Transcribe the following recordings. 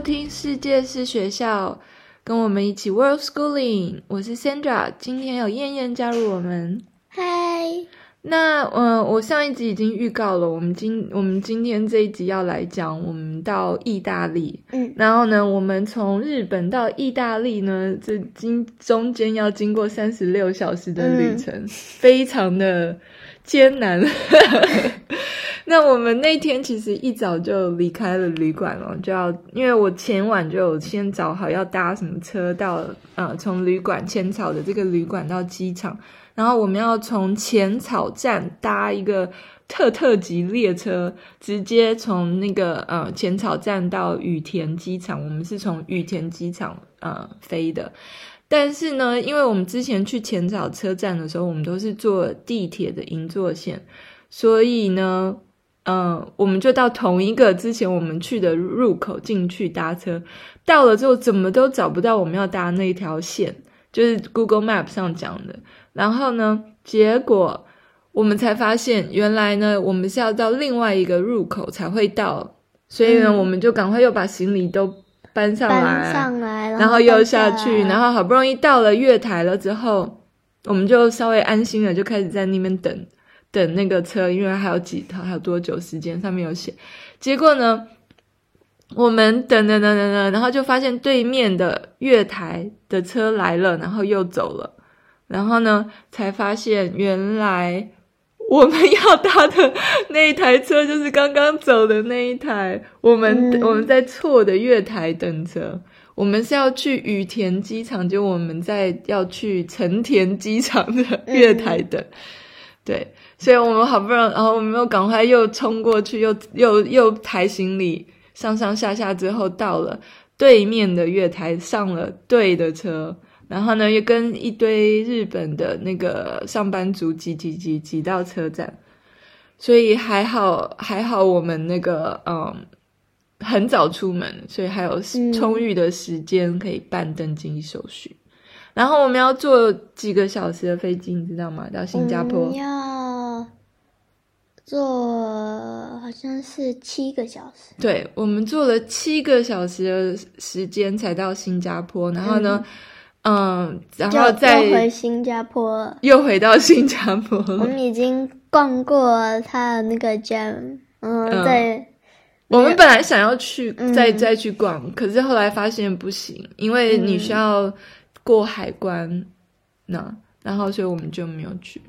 收听世界是学校，跟我们一起 World Schooling。我是 Sandra，今天有燕燕加入我们。嗨，那嗯、呃，我上一集已经预告了，我们今我们今天这一集要来讲我们到意大利。嗯，然后呢，我们从日本到意大利呢，这经中间要经过三十六小时的旅程，嗯、非常的艰难。那我们那天其实一早就离开了旅馆了，就要因为我前晚就有先找好要搭什么车到呃从旅馆浅草的这个旅馆到机场，然后我们要从浅草站搭一个特特级列车，直接从那个呃浅草站到羽田机场。我们是从羽田机场呃飞的，但是呢，因为我们之前去浅草车站的时候，我们都是坐地铁的银座线，所以呢。嗯，我们就到同一个之前我们去的入口进去搭车，到了之后怎么都找不到我们要搭那条线，就是 Google Map 上讲的。然后呢，结果我们才发现，原来呢我们是要到另外一个入口才会到，所以呢、嗯、我们就赶快又把行李都搬上来，搬上来，然后又下去，然后好不容易到了月台了之后，我们就稍微安心了，就开始在那边等。等那个车，因为还有几套，还有多久时间？上面有写。结果呢，我们等等等等等，然后就发现对面的月台的车来了，然后又走了。然后呢，才发现原来我们要搭的那一台车就是刚刚走的那一台。我们、嗯、我们在错的月台等车，我们是要去羽田机场，就我们在要去成田机场的月台等。嗯、对。所以我们好不容易，然后我们又赶快又冲过去，又又又抬行李，上上下下之后到了对面的月台，上了对的车，然后呢又跟一堆日本的那个上班族挤挤挤挤到车站，所以还好还好我们那个嗯很早出门，所以还有充裕的时间可以办登机手续。嗯、然后我们要坐几个小时的飞机，你知道吗？到新加坡。要坐好像是七个小时，对，我们坐了七个小时的时间才到新加坡，然后呢，嗯，嗯，然后再回新加坡，又回到新加坡。我们已经逛过他的那个 gem，嗯，嗯对，我们本来想要去再、嗯、再去逛，可是后来发现不行，因为你需要过海关，那然后所以我们就没有去。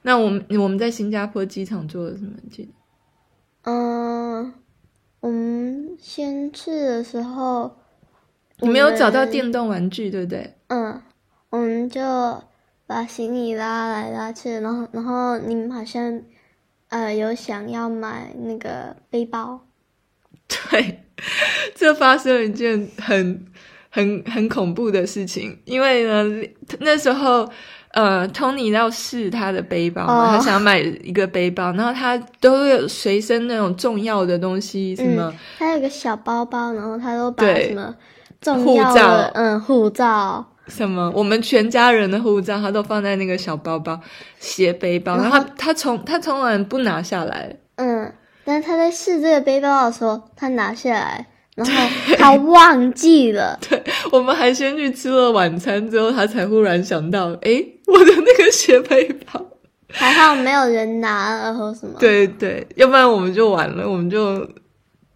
那我们我们在新加坡机场做了什么？记得？嗯，我们先去的时候，你没有找到电动玩具，对不对？嗯，我们就把行李拉来拉去，然后然后你们好像呃有想要买那个背包，对，这发生了一件很很很恐怖的事情，因为呢那时候。呃，Tony 要试他的背包嘛，oh. 他想买一个背包，然后他都有随身那种重要的东西，什么？嗯、他有个小包包，然后他都把什么重要的护照，嗯，护照。什么，我们全家人的护照，他都放在那个小包包、斜背包，然后他他从他从来不拿下来，嗯，但是他在试这个背包的时候，他拿下来。然后他忘记了，对，我们还先去吃了晚餐，之后他才忽然想到，诶，我的那个斜背包，还好没有人拿，然后什么？对对，要不然我们就完了，我们就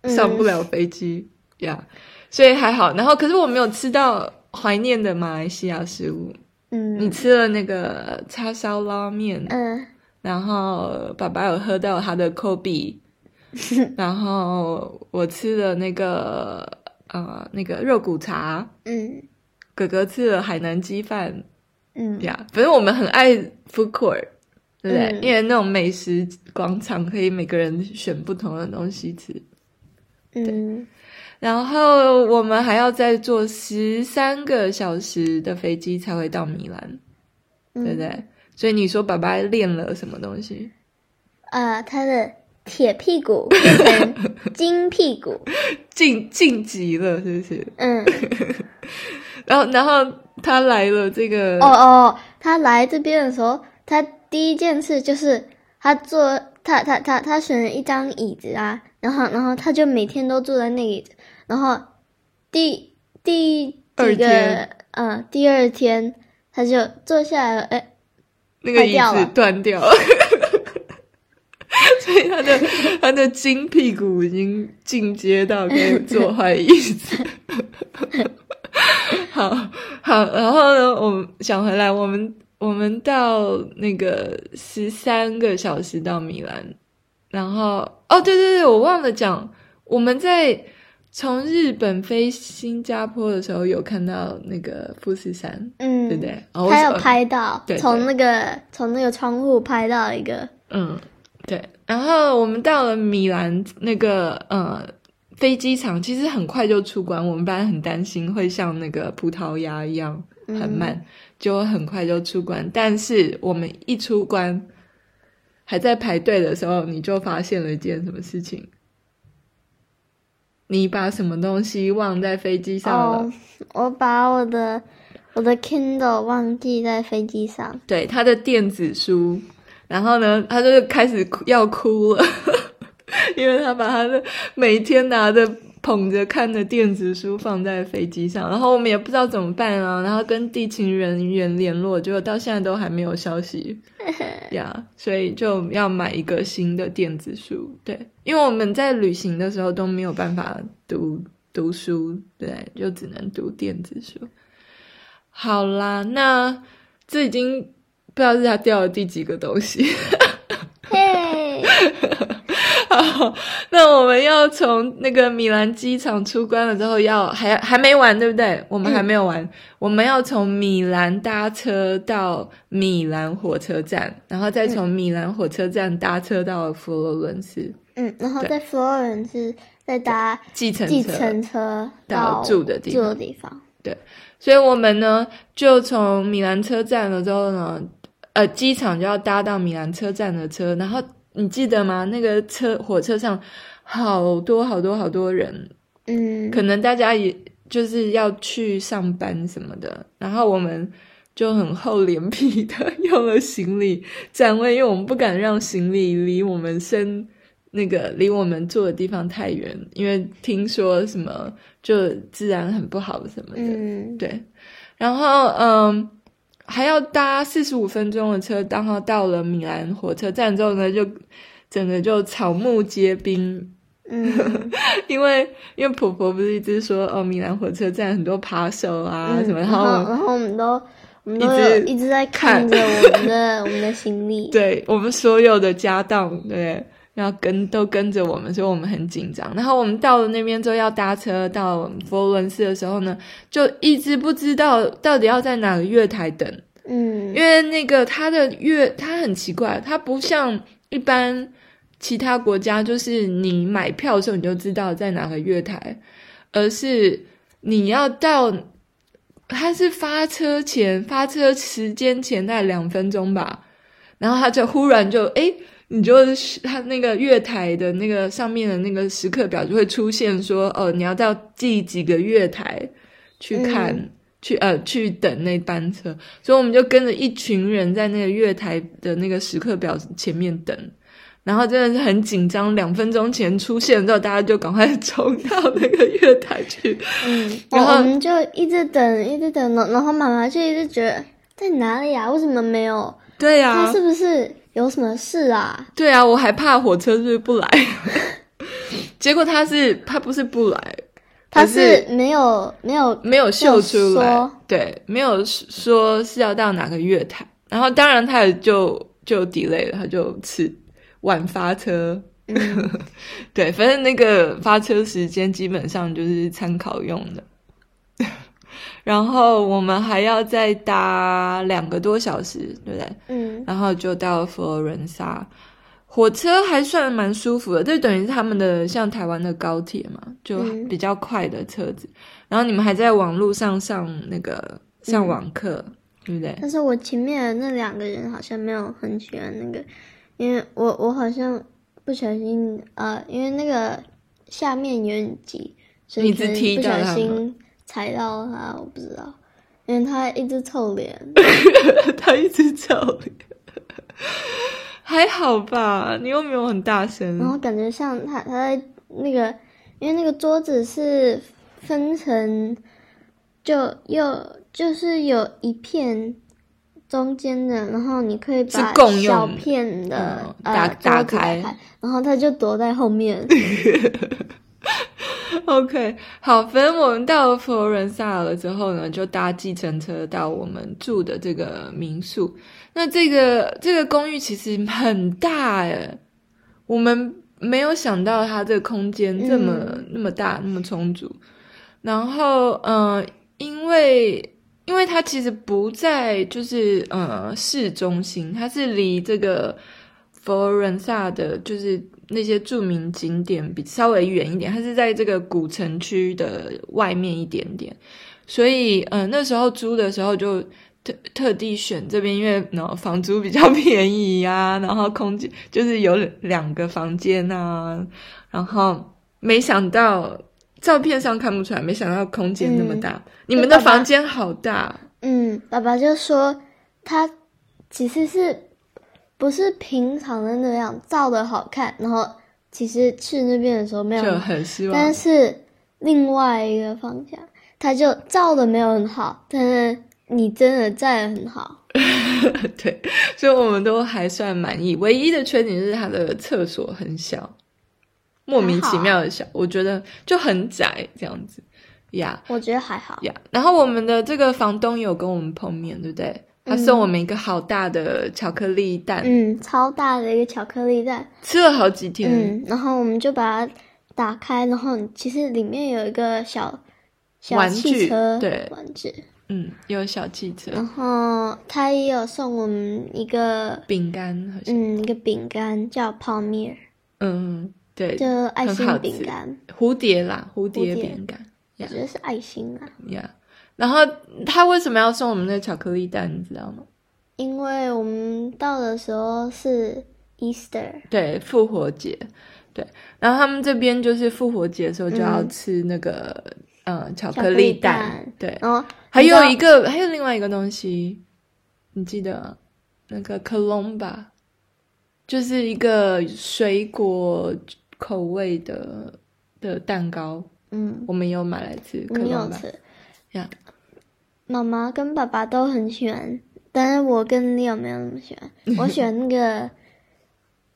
上不了飞机呀。嗯 yeah, 所以还好，然后可是我没有吃到怀念的马来西亚食物。嗯，你吃了那个叉烧拉面，嗯，然后爸爸有喝到他的 Kobe。然后我吃了那个呃那个肉骨茶，嗯，哥哥吃了海南鸡饭，嗯。呀，反正我们很爱 food court，对不对？嗯、因为那种美食广场可以每个人选不同的东西吃，嗯。然后我们还要再坐十三个小时的飞机才会到米兰，嗯、对不对？所以你说爸爸练了什么东西？呃，他的。铁屁股 变成金屁股，晋晋级了，是不是？嗯。然后，然后他来了，这个哦哦，他来这边的时候，他第一件事就是他坐，他他他他选了一张椅子啊，然后然后他就每天都坐在那个椅子，然后第第几个二天嗯，第二天他就坐下来了，哎、欸，那个椅子断掉了，所以他的他的金屁股已经进阶到可以坐坏椅子。好好，然后呢，我们想回来，我们我们到那个十三个小时到米兰，然后哦，对对对，我忘了讲，我们在从日本飞新加坡的时候有看到那个富士山，嗯，对不对？他、哦、有拍到，从那个从那个窗户拍到一个，嗯，对。然后我们到了米兰那个，呃。飞机场其实很快就出关，我们班很担心会像那个葡萄牙一样很慢，嗯、就很快就出关。但是我们一出关，还在排队的时候，你就发现了一件什么事情？你把什么东西忘在飞机上了？哦，我把我的我的 Kindle 忘记在飞机上。对，他的电子书，然后呢，他就开始要哭了。因为他把他的每天拿着捧着看的电子书放在飞机上，然后我们也不知道怎么办啊，然后跟地勤人员联络，结果到现在都还没有消息 呀，yeah, 所以就要买一个新的电子书。对，因为我们在旅行的时候都没有办法读读书，对，就只能读电子书。好啦，那这已经不知道是他掉了第几个东西。那我们要从那个米兰机场出关了之后要，要还还没完，对不对？我们还没有完，嗯、我们要从米兰搭车到米兰火车站，然后再从米兰火车站搭车到佛罗伦斯。嗯，然后在佛罗伦斯再搭计程计程车到住的地方。住的地方。对，所以我们呢就从米兰车站了之后呢，呃，机场就要搭到米兰车站的车，然后。你记得吗？那个车火车上好多好多好多人，嗯，可能大家也就是要去上班什么的，然后我们就很厚脸皮的用了行李占位，因为我们不敢让行李离我们身那个离我们坐的地方太远，因为听说什么就治安很不好什么的，嗯，对，然后嗯。还要搭四十五分钟的车，然后到了米兰火车站之后呢，就整个就草木皆兵。嗯，因为因为婆婆不是一直说哦，米兰火车站很多扒手啊、嗯、什么，然后然后我们都我们都一直在看着我们的我们的行李，对我们所有的家当，对。要跟都跟着我们，所以我们很紧张。然后我们到了那边之后，要搭车到佛罗伦斯的时候呢，就一直不知道到底要在哪个月台等。嗯，因为那个它的月，它很奇怪，它不像一般其他国家，就是你买票的时候你就知道在哪个月台，而是你要到，它是发车前发车时间前大概两分钟吧，然后它就忽然就诶你就是他那个月台的那个上面的那个时刻表就会出现说，哦，你要到第几个月台去看，嗯、去呃去等那班车，所以我们就跟着一群人在那个月台的那个时刻表前面等，然后真的是很紧张，两分钟前出现之后，大家就赶快冲到那个月台去，嗯，然后我们就一直等，一直等，然后妈妈就一直觉得在哪里呀？为什么没有？对呀，他是不是？有什么事啊？对啊，我还怕火车是不是不来，结果他是他不是不来，他是没有没有没有秀出来，对，没有说是要到哪个月台，然后当然他也就就 delay 了，他就迟晚发车，嗯、对，反正那个发车时间基本上就是参考用的。然后我们还要再搭两个多小时，对不对？嗯。然后就到佛罗伦萨，火车还算蛮舒服的，就等于是他们的像台湾的高铁嘛，就比较快的车子。嗯、然后你们还在网络上上那个上网课，嗯、对不对？但是我前面的那两个人好像没有很喜欢那个，因为我我好像不小心呃，因为那个下面有点挤，所以一直踢到他们。踩到他，我不知道，因为他一直臭脸，他一直臭脸，还好吧？你又没有很大声，然后感觉像他他在那个，因为那个桌子是分成，就又就是有一片中间的，然后你可以把小片的、嗯、打、呃、打开，然后他就躲在后面。OK，好，反正我们到了佛罗伦萨了之后呢，就搭计程车到我们住的这个民宿。那这个这个公寓其实很大诶，我们没有想到它这个空间这么、嗯、那么大，那么充足。然后，嗯、呃，因为因为它其实不在就是呃市中心，它是离这个佛罗伦萨的，就是。那些著名景点比稍微远一点，它是在这个古城区的外面一点点，所以嗯、呃，那时候租的时候就特特地选这边，因为呢房租比较便宜呀、啊，然后空间就是有两个房间啊，然后没想到照片上看不出来，没想到空间那么大，嗯、你们的房间好大，嗯，爸爸就说他其实是。不是平常的那样照的好看，然后其实去那边的时候没有就很希望，但是另外一个方向，他就照的没有很好，但是你真的在的很好，对，所以我们都还算满意。唯一的缺点是他的厕所很小，莫名其妙的小，我觉得就很窄这样子呀。Yeah, 我觉得还好呀。Yeah, 然后我们的这个房东有跟我们碰面，对不对？他送我们一个好大的巧克力蛋，嗯，超大的一个巧克力蛋，吃了好几天。嗯，然后我们就把它打开，然后其实里面有一个小小汽车，对，玩具，嗯，有小汽车。然后他也有送我们一个饼干，好像，嗯，一个饼干叫泡面，嗯，对，就爱心饼干，蝴蝶啦，蝴蝶饼干，我觉得是爱心啊，呀。然后他为什么要送我们那个巧克力蛋？你知道吗？因为我们到的时候是 Easter，对，复活节，对。然后他们这边就是复活节的时候就要吃那个嗯、呃、巧克力蛋，对。然后还有一个，还有另外一个东西，你记得那个 Colomba，就是一个水果口味的的蛋糕。嗯，我们有买来吃，没有吃。呀，yeah. 妈妈跟爸爸都很喜欢，但是我跟 Leo 没有那么喜欢。我喜欢那个，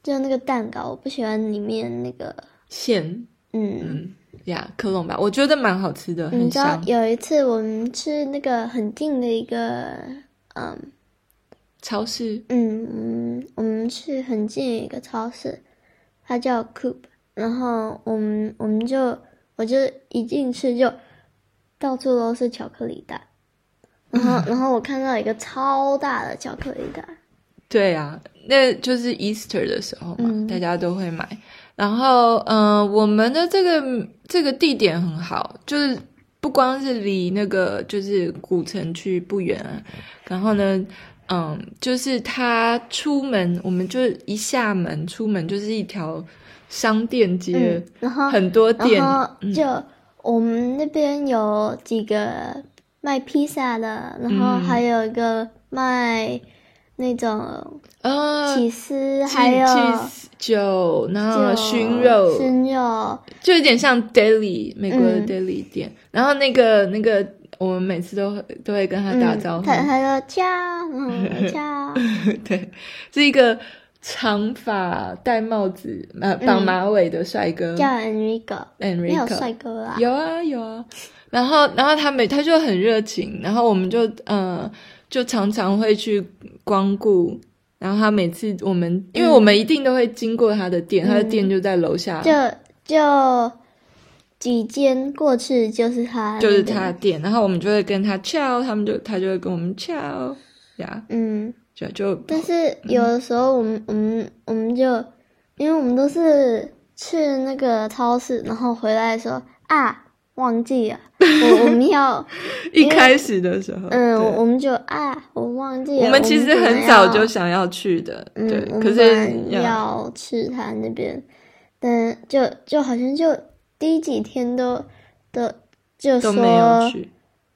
就那个蛋糕，我不喜欢里面那个馅。嗯呀，克隆吧，我觉得蛮好吃的，很香。你知道有一次我们吃那个很近的一个嗯超市，嗯嗯，我们去很近的一个超市，它叫 Coop，然后我们我们就我就一进去就。到处都是巧克力蛋，然后，然后我看到一个超大的巧克力蛋。对啊，那就是 Easter 的时候嘛，嗯、大家都会买。然后，嗯、呃，我们的这个这个地点很好，就是不光是离那个就是古城区不远啊。然后呢，嗯，就是他出门，我们就一下门出门就是一条商店街，嗯、然后很多店，就。嗯我们那边有几个卖披萨的，然后还有一个卖那种呃起司，还有酒，然后熏肉，熏肉。就有点像 daily 美国的 daily 店。嗯、然后那个那个，我们每次都都会跟他打招呼，他他说“恰”，嗯，“恰”，对，是一个。长发戴帽子，呃，绑马尾的帅哥，嗯、叫 Enrico，Enrico，你有帅哥啊？有啊有啊，然后然后他每他就很热情，然后我们就呃就常常会去光顾，然后他每次我们、嗯、因为我们一定都会经过他的店，嗯、他的店就在楼下，就就几间过去就是他，就是他的店，然后我们就会跟他翘，他们就他就会跟我们翘呀，嗯。就就，但是有的时候我们、嗯、我们我们就，因为我们都是去那个超市，然后回来的时候啊忘记了，我我们要 一开始的时候，嗯，我们就啊我忘记了，我们其实很早就想要去的，嗯，对，可是要去他那边，但就就好像就第几天都都就说，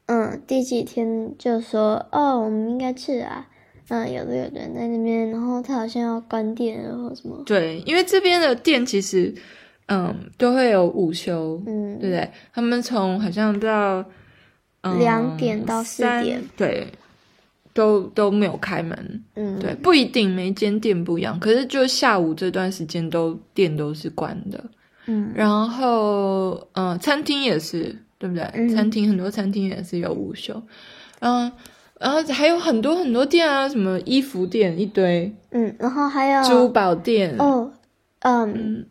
嗯，第几天就说哦，我们应该去啊。嗯，有的有人在那边，然后他好像要关店，然后什么？对，因为这边的店其实，嗯，都会有午休，嗯，对不对？他们从好像到两点到四点，对，都都没有开门，嗯，对，不一定每间店不一样，可是就下午这段时间都店都是关的，嗯，然后嗯，餐厅也是，对不对？嗯，餐厅很多餐厅也是有午休，嗯。然后还有很多很多店啊，什么衣服店一堆，嗯，然后还有珠宝店。哦，嗯，嗯，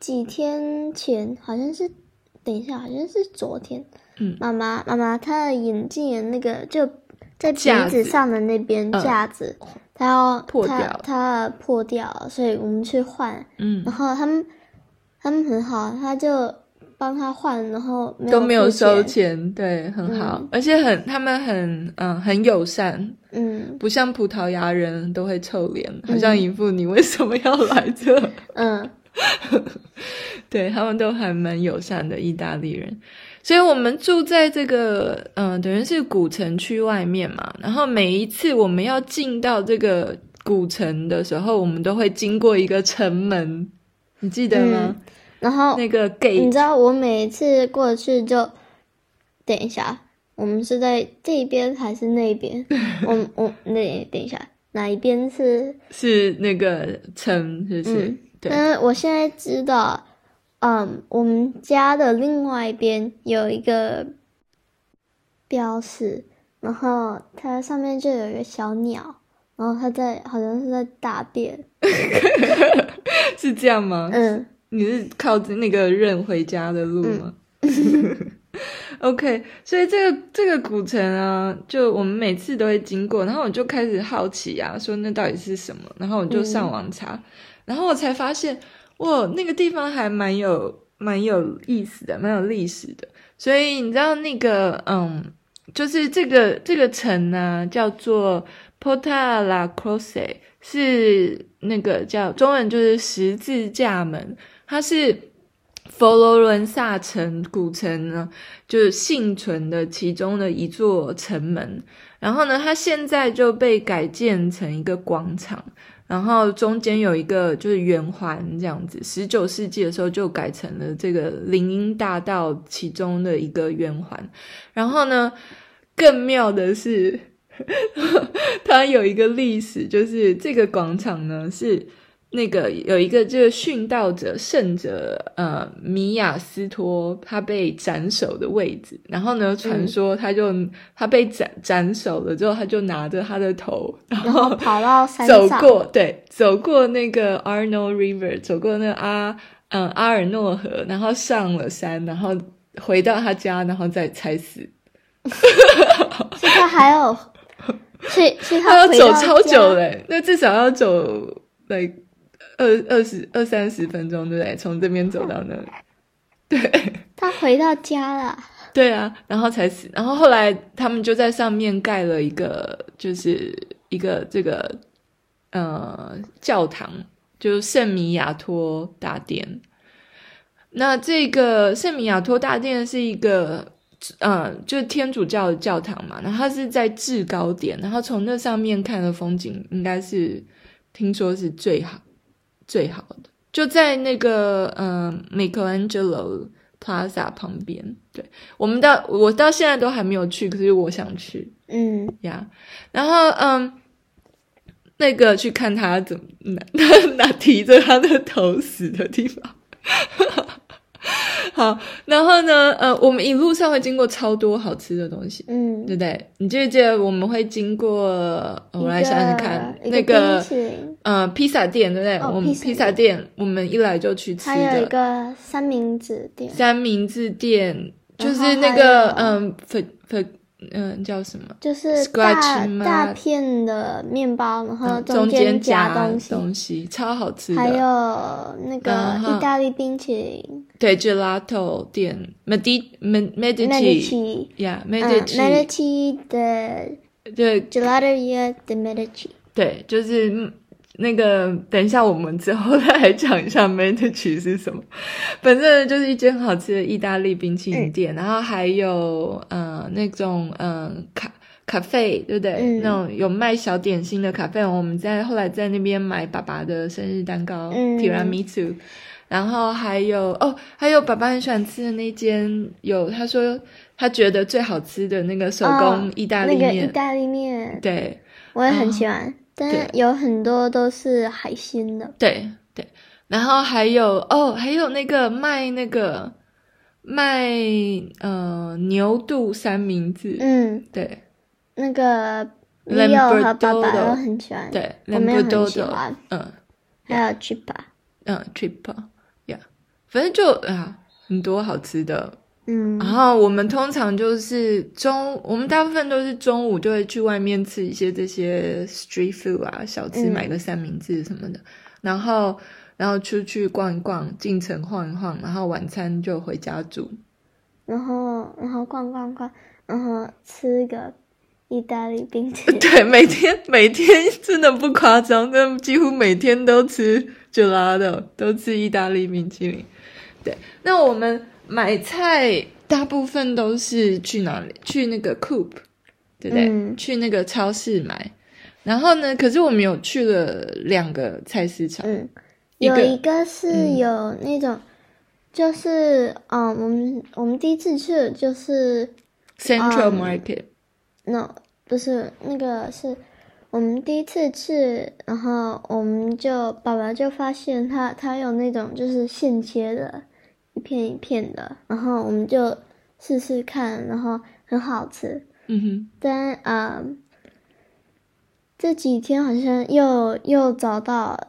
几天前好像是，等一下好像是昨天，嗯，妈妈妈妈她的眼镜那个就在鼻子上的那边架子，它要破掉，它破掉，所以我们去换，嗯，然后他们他们很好，他就。帮他换，然后没都没有收钱，对，很好，嗯、而且很他们很嗯很友善，嗯，不像葡萄牙人都会臭脸，好像一副你为什么要来这，嗯，对他们都还蛮友善的意大利人，所以我们住在这个嗯等于是古城区外面嘛，然后每一次我们要进到这个古城的时候，我们都会经过一个城门，你记得吗？嗯然后那个 gate，你知道我每次过去就，等一下，我们是在这边还是那边？我我那等一下，哪一边是是那个城？是不是？嗯、对。但是我现在知道，嗯，我们家的另外一边有一个标识，然后它上面就有一个小鸟，然后它在好像是在大便，是这样吗？嗯。你是靠着那个认回家的路吗？嗯、OK，所以这个这个古城啊，就我们每次都会经过，然后我就开始好奇啊，说那到底是什么？然后我就上网查，嗯、然后我才发现，哇，那个地方还蛮有蛮有意思的，蛮有历史的。所以你知道那个，嗯，就是这个这个城呢、啊，叫做 Porta la Croce，是那个叫中文就是十字架门。它是佛罗伦萨城古城呢，就是幸存的其中的一座城门。然后呢，它现在就被改建成一个广场，然后中间有一个就是圆环这样子。十九世纪的时候就改成了这个林荫大道其中的一个圆环。然后呢，更妙的是，它有一个历史，就是这个广场呢是。那个有一个这个殉道者圣者呃米亚斯托他被斩首的位置，然后呢传说他就、嗯、他被斩斩首了之后，他就拿着他的头，然后，跑到山上走过对走过那个 Arno River，走过那个阿嗯阿尔诺河，然后上了山，然后回到他家，然后再才死。所以他还有，所以所以他要走超久嘞，那至少要走来。二二十二三十分钟，对不对？从这边走到那里，对。他回到家了。对啊，然后才死。然后后来他们就在上面盖了一个，就是一个这个呃教堂，就是圣米亚托大殿。那这个圣米亚托大殿是一个呃，就是天主教的教堂嘛。然后它是在制高点，然后从那上面看的风景，应该是听说是最好。最好的就在那个嗯，Michelangelo Plaza 旁边。对，我们到我到现在都还没有去，可是我想去。嗯呀，yeah. 然后嗯，那个去看他怎么拿 拿提着他的头死的地方。好，然后呢，呃，我们一路上会经过超多好吃的东西，嗯，对不对？你记不记得我们会经过？我来想想看，那个，呃，披萨店，对不对？哦、我们披萨店，我们一来就去吃的。还有一个三明治店，三明治店就是那个，嗯，粉粉。嗯，叫什么？就是大大片的面包，然后中间夹东西，东西超好吃的。还有那个意大利冰淇淋，对，Gelato 店，Medici Medici，yeah，Medici 的，对，Gelateria de Medici，对，就是。那个，等一下，我们之后再来讲一下 Medici 是什么。反正就是一间很好吃的意大利冰淇淋店，嗯、然后还有呃那种嗯咖咖啡，对不对？嗯、那种有卖小点心的咖啡。我们在后来在那边买爸爸的生日蛋糕，提拉米苏。然后还有哦，还有爸爸很喜欢吃的那间，有他说他觉得最好吃的那个手工意大利面，哦、那个意大利面，对，我也很喜欢，哦、但有很多都是海鲜的，对对。然后还有哦，还有那个卖那个卖呃牛肚三明治，嗯，对，那个没有和爸爸都很喜欢，对，我们也很喜欢，嗯，还有 trippa 嗯，trippa，呀。反正就啊，很多好吃的，嗯，然后我们通常就是中，我们大部分都是中午就会去外面吃一些这些 street food 啊，小吃，买个三明治什么的，嗯、然后然后出去逛一逛，进城晃一晃，然后晚餐就回家煮，然后然后逛逛逛，然后吃个意大利冰淇淋，对，每天每天真的不夸张，真的几乎每天都吃 gelato，都吃意大利冰淇淋。对，那我们买菜大部分都是去哪里？去那个 Coop，对不对？嗯、去那个超市买。然后呢，可是我们有去了两个菜市场。嗯，有一个是有那种，嗯、就是嗯，我们我们第一次去的就是 Central Market。嗯、no，不是那个是我们第一次去，然后我们就爸爸就发现他他有那种就是现切的。一片一片的，然后我们就试试看，然后很好吃。嗯哼。但啊、呃，这几天好像又又找到，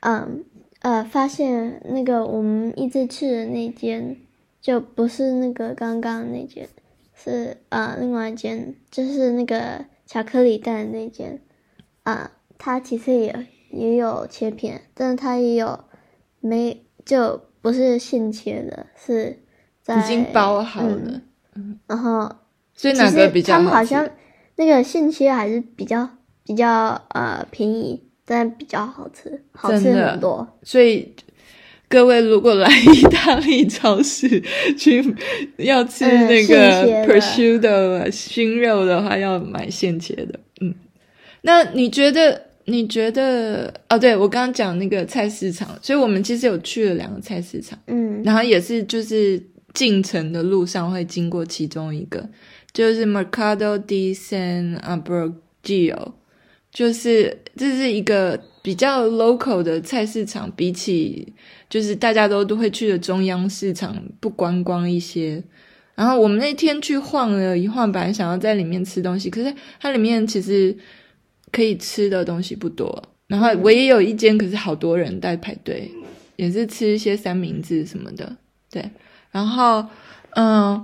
嗯呃，呃，发现那个我们一直去的那间，就不是那个刚刚那间，是啊、呃、另外一间，就是那个巧克力蛋那间。啊、呃，它其实也也有切片，但是它也有没就。不是现切的，是在已经包好了。然后所以哪个比较好吃？他们好像那个现切还是比较比较呃便宜，但比较好吃，好吃很多。所以各位如果来 意大利超市去要吃那个 prosciutto 熏肉的话，要买现切的。嗯，那你觉得？你觉得哦？对，我刚刚讲那个菜市场，所以我们其实有去了两个菜市场，嗯，然后也是就是进城的路上会经过其中一个，就是 Mercado de San Ambrogio，就是这是一个比较 local 的菜市场，比起就是大家都都会去的中央市场不观光一些。然后我们那天去晃了一晃，本来想要在里面吃东西，可是它里面其实。可以吃的东西不多，然后我也有一间，可是好多人在排队，也是吃一些三明治什么的，对。然后，嗯，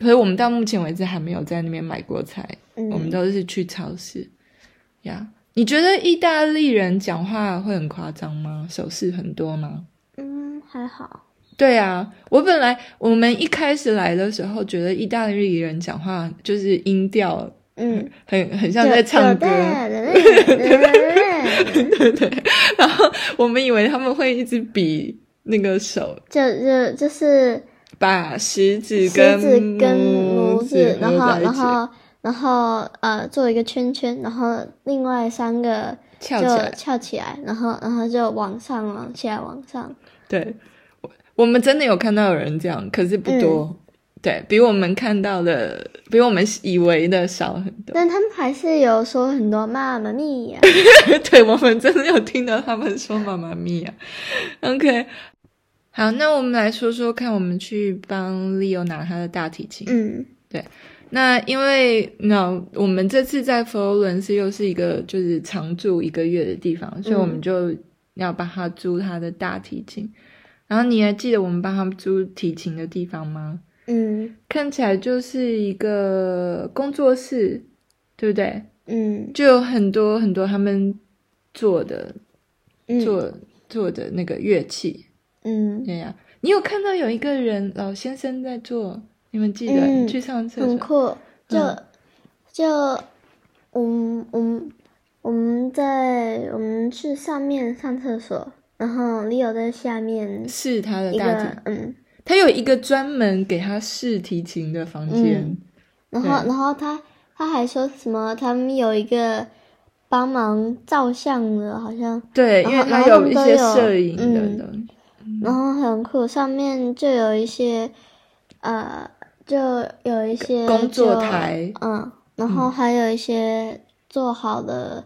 可是我们到目前为止还没有在那边买过菜，嗯、我们都是去超市。呀，你觉得意大利人讲话会很夸张吗？手势很多吗？嗯，还好。对啊，我本来我们一开始来的时候，觉得意大利人讲话就是音调。嗯，很很像在唱歌，对对。然后我们以为他们会一直比那个手，就就就是把食指跟食指跟拇指，然后然后然后呃做一个圈圈，然后另外三个就翘起来，翘起来，然后然后就往上往下往上。对，我们真的有看到有人这样，可是不多。嗯对，比我们看到的，比我们以为的少很多。但他们还是有说很多妈妈咪呀。对，我们真的有听到他们说妈妈咪呀。OK，好，那我们来说说看，我们去帮 Leo 拿他的大提琴。嗯，对。那因为那我们这次在佛罗伦斯又是一个就是常住一个月的地方，所以我们就要帮他租他的大提琴。嗯、然后你还记得我们帮他们租提琴的地方吗？嗯，看起来就是一个工作室，对不对？嗯，就有很多很多他们做的，嗯、做做的那个乐器。嗯，对呀。你有看到有一个人老先生在做？你们记得？嗯、去上厕所。很酷。就、嗯、就，我们我们我们在我们去上面上厕所，然后 Leo 在下面是他的大提，嗯。他有一个专门给他试提琴的房间，嗯、然后，然后他他还说什么？他们有一个帮忙照相的，好像。对，后因为他有一些摄影的东西，嗯，然后很酷，上面就有一些，呃，就有一些工作台，嗯，然后还有一些做好的，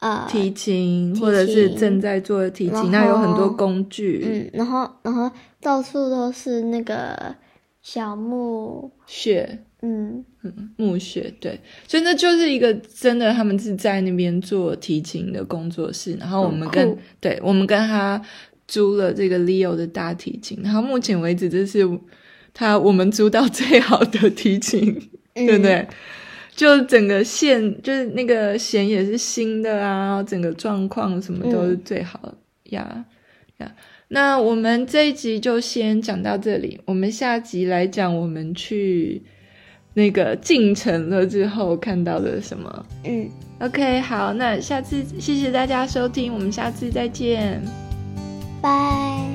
呃，提琴或者是正在做的提琴，那有很多工具，嗯，然后然后到处都是那个小木屑，嗯。嗯，木屑，对，所以那就是一个真的，他们是在那边做提琴的工作室，然后我们跟，对，我们跟他。租了这个 Leo 的大提琴，然后目前为止这是他我们租到最好的提琴，嗯、对不对？就整个线，就是那个弦也是新的啊，整个状况什么都是最好呀呀。那我们这一集就先讲到这里，我们下集来讲我们去那个进城了之后看到的什么。嗯，OK，好，那下次谢谢大家收听，我们下次再见。拜。